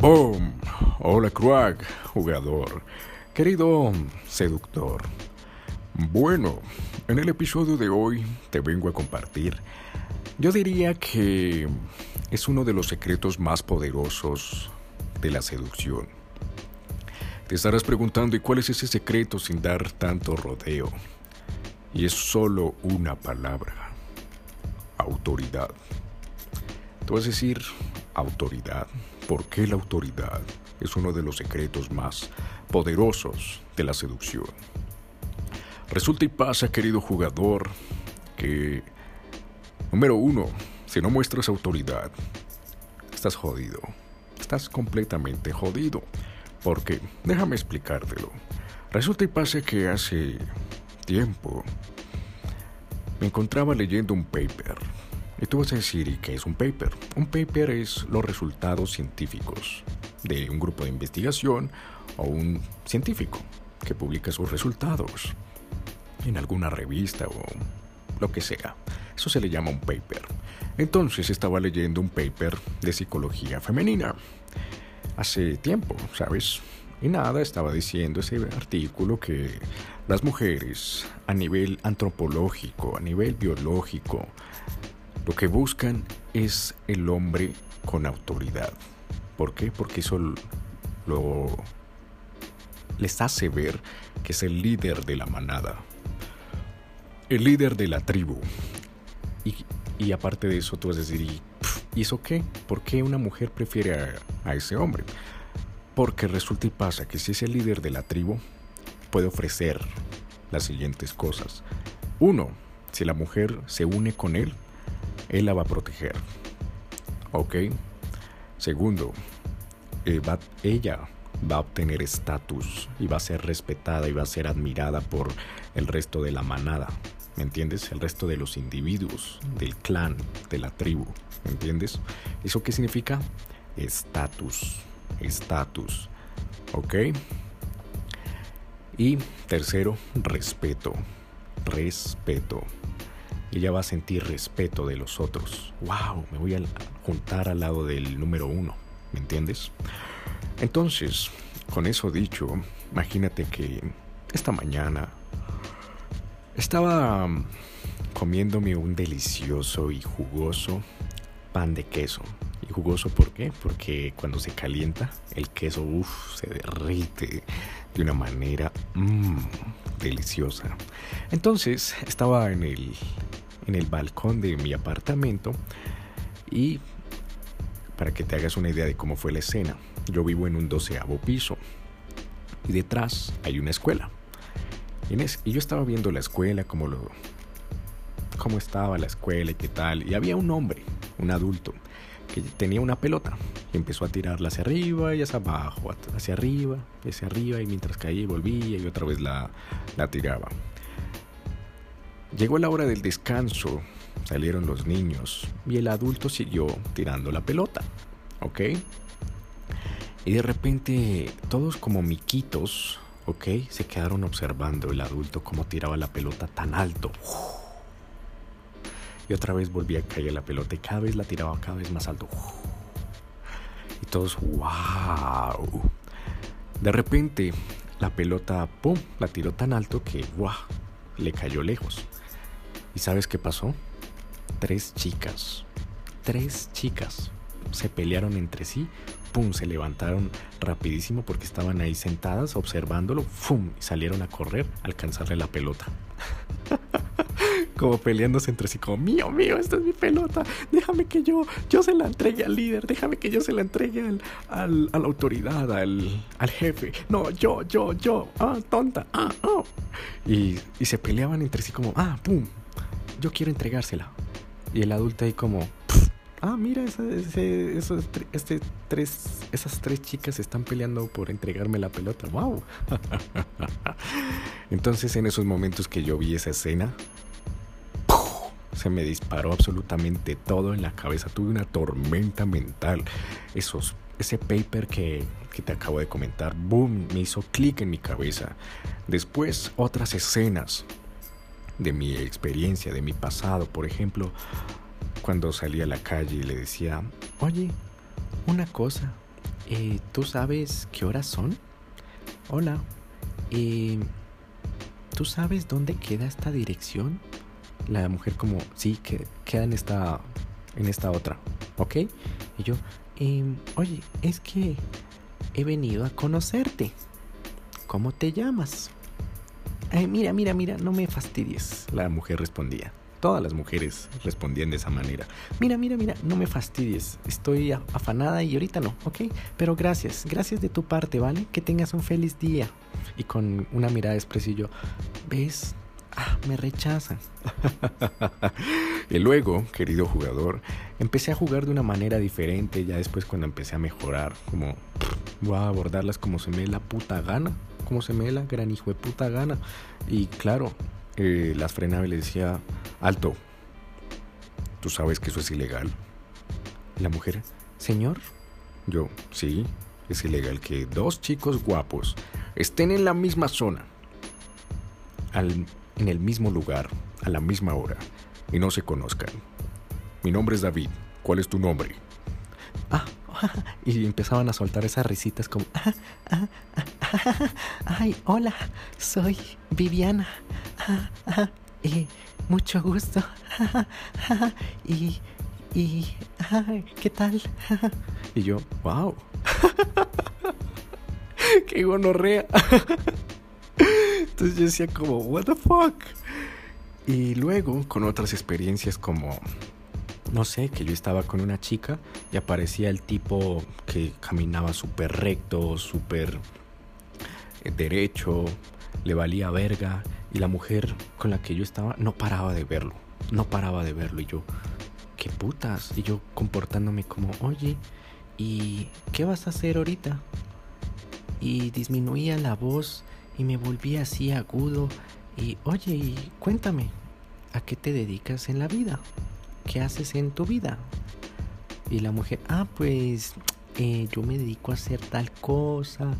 Boom. Hola, crack, jugador. Querido seductor. Bueno, en el episodio de hoy te vengo a compartir. Yo diría que es uno de los secretos más poderosos de la seducción. Te estarás preguntando, ¿y cuál es ese secreto sin dar tanto rodeo? Y es solo una palabra. Autoridad. Tú vas a decir, autoridad. ¿Por qué la autoridad es uno de los secretos más poderosos de la seducción? Resulta y pasa, querido jugador, que, número uno, si no muestras autoridad, estás jodido. Estás completamente jodido. Porque, déjame explicártelo. Resulta y pasa que hace tiempo me encontraba leyendo un paper y tú vas a decir, ¿y qué es un paper? Un paper es los resultados científicos de un grupo de investigación o un científico que publica sus resultados en alguna revista o lo que sea. Eso se le llama un paper. Entonces estaba leyendo un paper de psicología femenina. Hace tiempo, ¿sabes? Y nada, estaba diciendo ese artículo que las mujeres a nivel antropológico, a nivel biológico, lo que buscan es el hombre con autoridad. ¿Por qué? Porque eso lo les hace ver que es el líder de la manada, el líder de la tribu. Y, aparte de eso, tú vas a decir, ¿y, eso qué? ¿Por qué una mujer prefiere a ese hombre? Porque resulta y pasa que si es el líder de la tribu, puede ofrecer las siguientes cosas. Uno, si la mujer se une con él, él la va a proteger. ¿Ok? Segundo, eh, ella va a obtener estatus y va a ser respetada y va a ser admirada por el resto de la manada. ¿Me entiendes? El resto de los individuos, del clan, de la tribu. ¿Me entiendes? ¿Eso qué significa? Estatus. Estatus. ¿Ok? Y tercero, respeto. Respeto ella va a sentir respeto de los otros. ¡Wow! Me voy a juntar al lado del número uno. ¿Me entiendes? Entonces, con eso dicho, imagínate que esta mañana estaba comiéndome un delicioso y jugoso pan de queso. ¿Y jugoso por qué? Porque cuando se calienta, el queso se derrite de una manera mmm, deliciosa. Entonces estaba en el, en el balcón de mi apartamento y para que te hagas una idea de cómo fue la escena, yo vivo en un doceavo piso y detrás hay una escuela. Y, yo estaba viendo la escuela, cómo, lo, cómo estaba la escuela y qué tal. Y había un hombre, un adulto, que tenía una pelota y empezó a tirarla hacia arriba y hacia abajo, hacia arriba y hacia arriba y mientras caía volvía y otra vez la, la tiraba. Llegó la hora del descanso, salieron los niños y el adulto siguió tirando la pelota, ¿ok? Y de repente todos como miquitos, ¿ok? Se quedaron observando el adulto cómo tiraba la pelota tan alto. Y otra vez volvía a caer la pelota y cada vez la tiraba cada vez más alto. Y todos, wow. De repente la pelota, ¡pum!, la tiró tan alto que, wow, le cayó lejos. ¿Y sabes qué pasó? Tres chicas, tres chicas se pelearon entre sí, pum, se levantaron rapidísimo porque estaban ahí sentadas observándolo, pum, y salieron a correr a alcanzarle la pelota. como peleándose entre sí, como mío, mío, esta es mi pelota, déjame que yo, yo se la entregue al líder, déjame que yo se la entregue al, al a la autoridad, al, al, jefe, no, yo, yo, yo, ah, tonta, ah, ah. Y, y se peleaban entre sí como, ah, pum, yo quiero entregársela. Y el adulto ahí como, ah, mira, este, tres, esas tres chicas están peleando por entregarme la pelota. ¡Wow! Entonces en esos momentos que yo vi esa escena, se me disparó absolutamente todo en la cabeza. Tuve una tormenta mental. Esos, ese paper que, que te acabo de comentar, boom, me hizo clic en mi cabeza. Después otras escenas de mi experiencia, de mi pasado. Por ejemplo, cuando salí a la calle y le decía, oye, una cosa, eh, ¿tú sabes qué horas son? Hola, eh, ¿tú sabes dónde queda esta dirección? La mujer como, sí, que queda en esta, en esta otra, ¿ok? Y yo, em, oye, es que he venido a conocerte. ¿Cómo te llamas? Mira, mira, mira, no me fastidies. La mujer respondía. Todas las mujeres respondían de esa manera. Mira, mira, mira, no me fastidies. Estoy afanada y ahorita no, ¿ok? Pero gracias, gracias de tu parte, ¿vale? Que tengas un feliz día. Y con una mirada expresiva, ¿ves? Ah, me rechazan. y luego, querido jugador, empecé a jugar de una manera diferente. Ya después, cuando empecé a mejorar, como voy a abordarlas como se me dé la puta gana. Como se me la gran hijo de puta gana. Y claro, eh, las frenaba y le decía, alto, ¿tú sabes que eso es ilegal? La mujer, señor. Yo, sí, es ilegal que dos chicos guapos estén en la misma zona, en el mismo lugar, a la misma hora, y no se conozcan. Mi nombre es David, ¿cuál es tu nombre? Ah, y empezaban a soltar esas risitas como, ah, ah, ah, ay, hola, soy Viviana. y mucho gusto. y, y, ¿qué tal? y yo, wow. ¡Qué gonorrea! Entonces yo decía como, what the fuck? Y luego con otras experiencias como no sé, que yo estaba con una chica y aparecía el tipo que caminaba súper recto, súper eh, derecho, le valía verga y la mujer con la que yo estaba no paraba de verlo, no paraba de verlo y yo, qué putas, y yo comportándome como, oye, ¿y qué vas a hacer ahorita? Y disminuía la voz y me volvía así agudo y, oye, y cuéntame, ¿a qué te dedicas en la vida? ¿qué haces en tu vida? Y la mujer, ah, pues eh, yo me dedico a hacer tal cosa,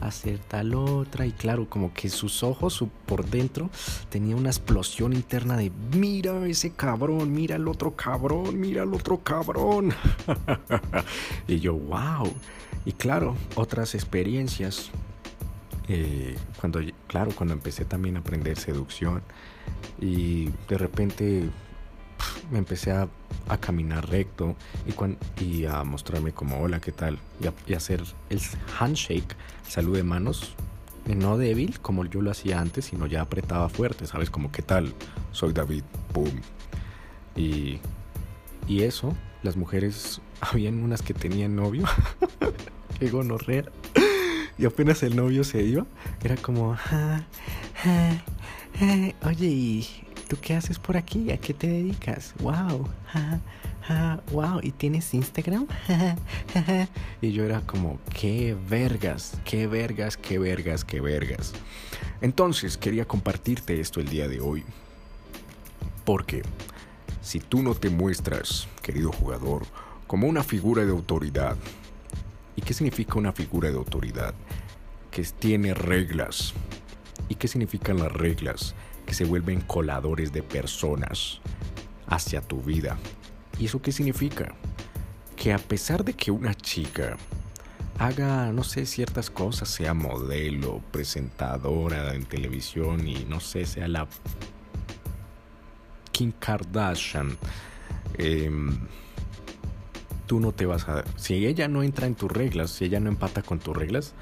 hacer tal otra. Y claro, como que sus ojos por dentro tenía una explosión interna de, mira ese cabrón, mira el otro cabrón, mira el otro cabrón. y yo, wow. Y claro, otras experiencias. Eh, cuando, claro, cuando empecé también a aprender seducción y de repente me empecé a, caminar recto y, y, a mostrarme como hola, ¿qué tal? Y, hacer el handshake, salud de manos, eh, no débil como yo lo hacía antes, sino ya apretaba fuerte, ¿sabes? Como ¿qué tal? Soy David, boom. Y, y eso, las mujeres, habían unas que tenían novio, qué gonorrea. Y apenas el novio se iba, era como, oye, y ¿tú qué haces por aquí? ¿A qué te dedicas? ¡Wow! ¡Wow! ¿Y tienes Instagram? y yo era como, ¡qué vergas! ¡Qué vergas! ¡Qué vergas! ¡Qué vergas! Entonces quería compartirte esto el día de hoy. Porque si tú no te muestras, querido jugador, como una figura de autoridad, ¿y qué significa una figura de autoridad? Que tiene reglas. ¿Y qué significan las reglas? Que se vuelven coladores de personas hacia tu vida. ¿Y eso qué significa? Que a pesar de que una chica haga, no sé, ciertas cosas, sea modelo, presentadora en televisión y no sé, sea la Kim Kardashian, em, tú no te vas a... Si ella no entra en tus reglas, si ella no empata con tus reglas,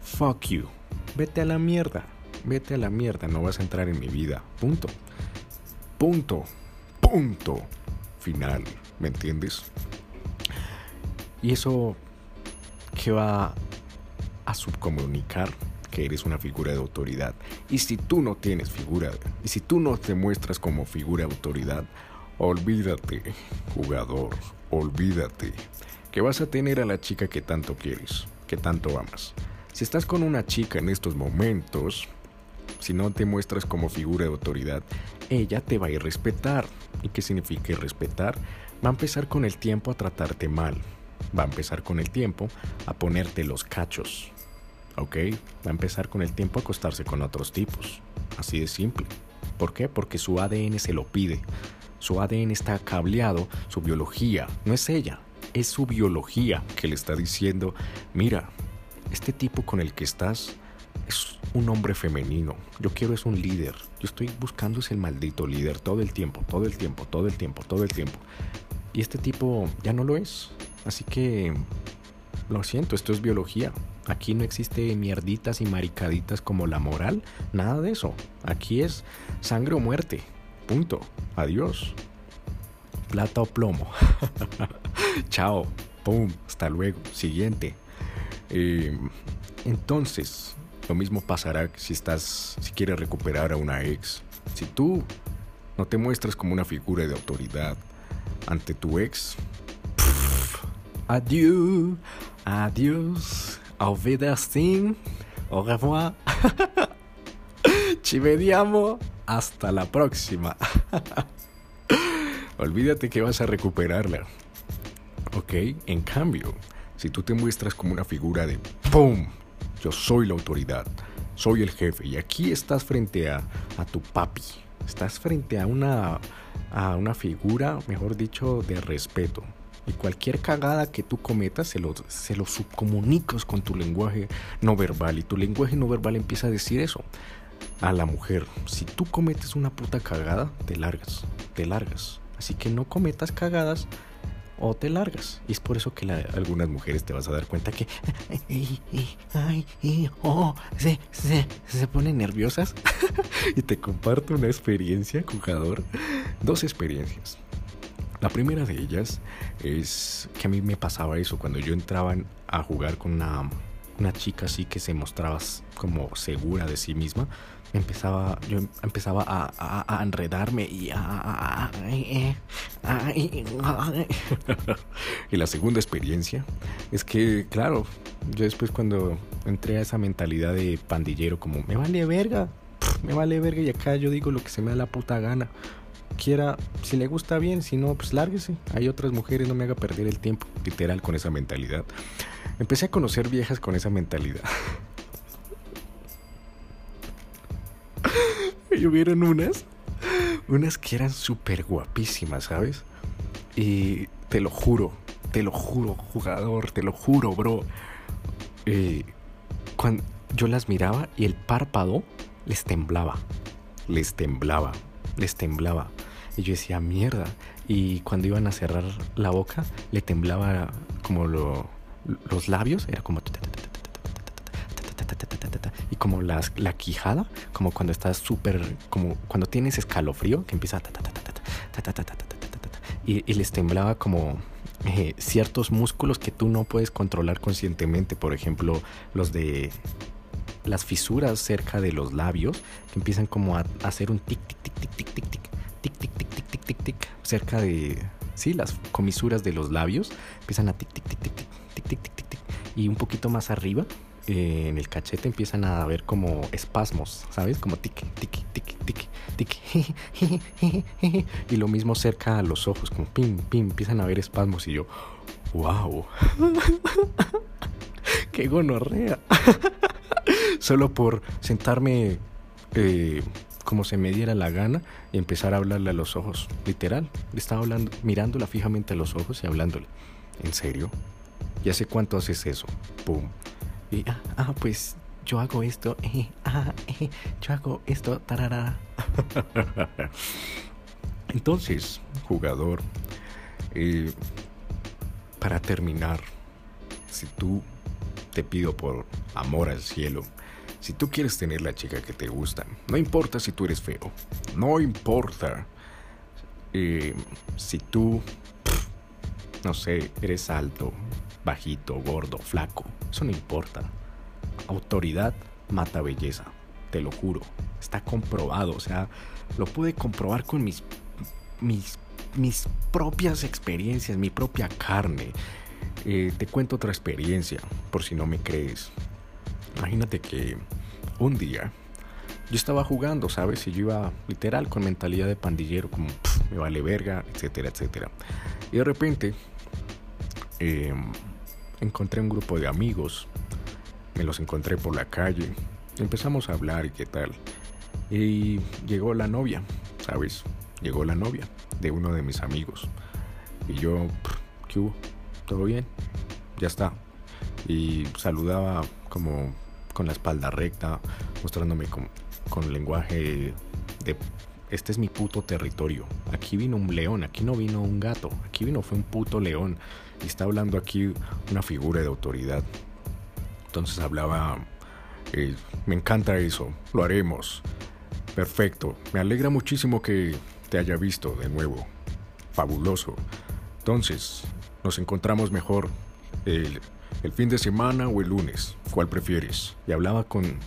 fuck you, vete a la mierda vete a la mierda, no vas a entrar en mi vida. Punto. Punto. Punto. Final. ¿Me entiendes? Y eso que va a subcomunicar que eres una figura de autoridad. Y si tú no tienes figura, y si tú no te muestras como figura de autoridad, olvídate, jugador, olvídate, que vas a tener a la chica que tanto quieres, que tanto amas. Si estás con una chica en estos momentos, si no te muestras como figura de autoridad, ella te va a ir respetar. ¿Y qué significa respetar? Va a empezar con el tiempo a tratarte mal. Va a empezar con el tiempo a ponerte los cachos. ¿Ok? Va a empezar con el tiempo a acostarse con otros tipos. Así de simple. ¿Por qué? Porque su ADN se lo pide. Su ADN está cableado, su biología. No es ella. es su biología que le está diciendo, mira, este tipo con el que estás es un hombre femenino. Yo quiero es un líder. Yo estoy buscando ese maldito líder todo el tiempo, todo el tiempo, todo el tiempo, todo el tiempo. Y este tipo ya no lo es. Así que lo siento, esto es biología. Aquí no existe mierditas y maricaditas como la moral, nada de eso. Aquí es sangre o muerte. Punto. Adiós. Plata o plomo. Chao. Pum. Hasta luego. Siguiente. Eh, entonces, lo mismo pasará si estás, si quieres recuperar a una ex. Si tú no te muestras como una figura de autoridad ante tu ex, adiós, adiós, auf Wiedersehen, au revoir, ci hasta la próxima. Olvídate que vas a recuperarla. Ok, en cambio, si tú te muestras como una figura de ¡Pum! Yo soy la autoridad, soy el jefe y aquí estás frente a, a tu papi, estás frente a una, a una figura, mejor dicho, de respeto. Y cualquier cagada que tú cometas se lo, se lo subcomunicas con tu lenguaje no verbal. Y tu lenguaje no verbal empieza a decir eso a la mujer. Si tú cometes una puta cagada, te largas, te largas. Así que no cometas cagadas o te largas. Y es por eso que algunas mujeres te vas a dar cuenta que oh, se, se, ponen nerviosas. y te comparto una experiencia, jugador. Dos experiencias. La primera de ellas es que a mí me pasaba eso cuando yo entraba a jugar con una, una chica así que se mostraba como segura de sí misma empezaba yo empezaba a, enredarme y a, y la segunda experiencia es que claro yo después cuando entré a esa mentalidad de pandillero como me vale verga me vale verga y acá yo digo lo que se me da la puta gana. Quiera si le gusta bien si no pues lárguese. Hay otras mujeres no me haga perder el tiempo literal con esa mentalidad. Empecé a conocer viejas con esa mentalidad y hubieron unas, unas que eran súper guapísimas, ¿sabes? Y te lo juro, te lo juro, jugador, te lo juro, bro. Eh, cuando yo las miraba y el párpado les temblaba, les temblaba, les temblaba. Y yo decía, mierda. Y cuando iban a cerrar la boca, le temblaba como los labios, era como como la quijada, como cuando estás súper, como cuando tienes escalofrío, que empieza y, les temblaba como ciertos músculos que tú no puedes controlar conscientemente, por ejemplo, los de las fisuras cerca de los labios, que empiezan como a, hacer un tic, tic, tic, tic, tic, tic, tic, tic, tic, tic, tic, tic, tic, tic, cerca de, sí, las comisuras de los labios, empiezan a tic, tic, tic, tic, tic, tic, tic, tic, tic, y un poquito más arriba en el cachete empiezan a haber como espasmos, ¿sabes? Como tic, tic, tic, tic, tic. y lo mismo cerca a los ojos, como pim, pim, empiezan a haber espasmos y yo, wow. ¡Qué gonorrea! Solo por sentarme eh, como se me diera la gana y empezar a hablarle a los ojos. Literal, estaba hablando, mirándola fijamente a los ojos y hablándole. ¿En serio? ¿Ya sé cuánto haces eso? Pum. Y, ah, ah, pues yo hago esto, eh, ah, eh, yo hago esto. Entonces, jugador, eh, para terminar, si tú te pido por amor al cielo, si tú quieres tener la chica que te gusta, no importa si tú eres feo, no importa si tú, no sé, eres alto, bajito, gordo, flaco, eso no importa. Autoridad mata belleza, te lo juro. Está comprobado, o sea, lo pude comprobar con mis, mis, mis propias experiencias, mi propia carne. Eh, te cuento otra experiencia, por si no me crees. Imagínate que un día yo estaba jugando, ¿sabes? Y yo iba literal con mentalidad de pandillero, como me vale verga, etcétera, etcétera. Y de repente, eh, encontré un grupo de amigos, me los encontré por la calle, empezamos a hablar y qué tal. Y llegó la novia, ¿sabes? Llegó la novia de uno de mis amigos. Y yo, ¿qué hubo? ¿todo bien? Ya está. Y saludaba como con la espalda recta, mostrándome con, con lenguaje de este es mi puto territorio. Aquí vino un león, aquí no vino un gato, aquí vino fue un puto león. Y está hablando aquí una figura de autoridad. Entonces hablaba, eh, me encanta eso, lo haremos. Perfecto, me alegra muchísimo que te haya visto de nuevo. Fabuloso. Entonces, nos encontramos mejor el, el fin de semana o el lunes. ¿Cuál prefieres? Y hablaba con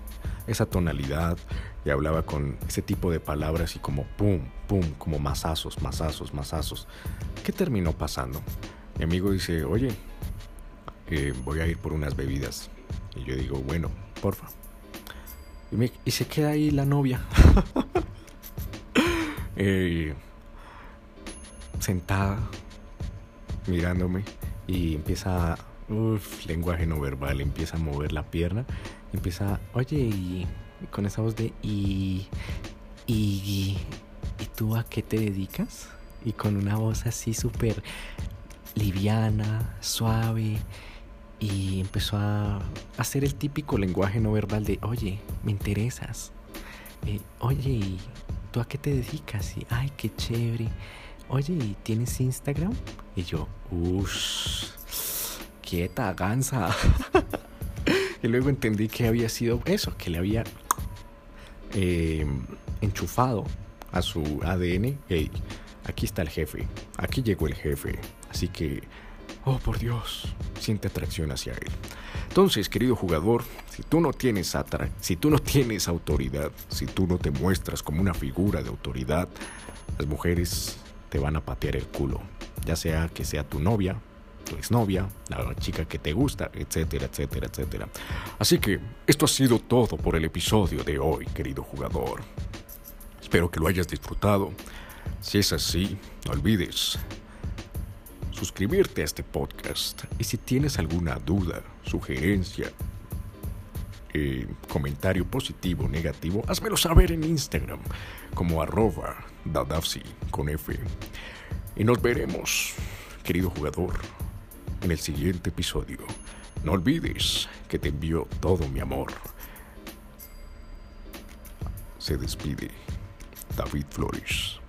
esa tonalidad, y hablaba con ese tipo de palabras y como pum, pum, como masazos, masazos, masazos. ¿Qué terminó pasando? Mi amigo dice, oye, eh, voy a ir por unas bebidas. Y yo digo, bueno, porfa. Y, se queda ahí la novia. Eh, sentada, mirándome. Y empieza, uff, lenguaje no verbal, empieza a mover la pierna. empieza, oye, y con esa voz de y, y, y tú a qué te dedicas? Y con una voz así súper liviana, suave. Y empezó a hacer el típico lenguaje no verbal de, oye, me interesas. Eh, oye, ¿y tú a qué te dedicas? Y, ay, qué chévere. Oye, ¿y tienes Instagram? Y yo, uff, quieta, gansa. y luego entendí que había sido eso, que le había eh, enchufado a su ADN, hey, aquí está el jefe, aquí llegó el jefe, así que, oh por Dios, siente atracción hacia él. Entonces, querido jugador, si tú no tienes atra si tú no tienes autoridad, si tú no te muestras como una figura de autoridad, las mujeres te van a patear el culo, ya sea que sea tu novia, tu exnovia, la chica que te gusta, etcétera, etcétera, etcétera. Así que esto ha sido todo por el episodio de hoy, querido jugador. Espero que lo hayas disfrutado. Si es así, no olvides suscribirte a este podcast. Y si tienes alguna duda, sugerencia, eh, comentario positivo o negativo, házmelo saber en Instagram como arroba dadafsi con F. Y nos veremos, querido jugador, en el siguiente episodio. No olvides que te envío todo mi amor. Se despide David Flores.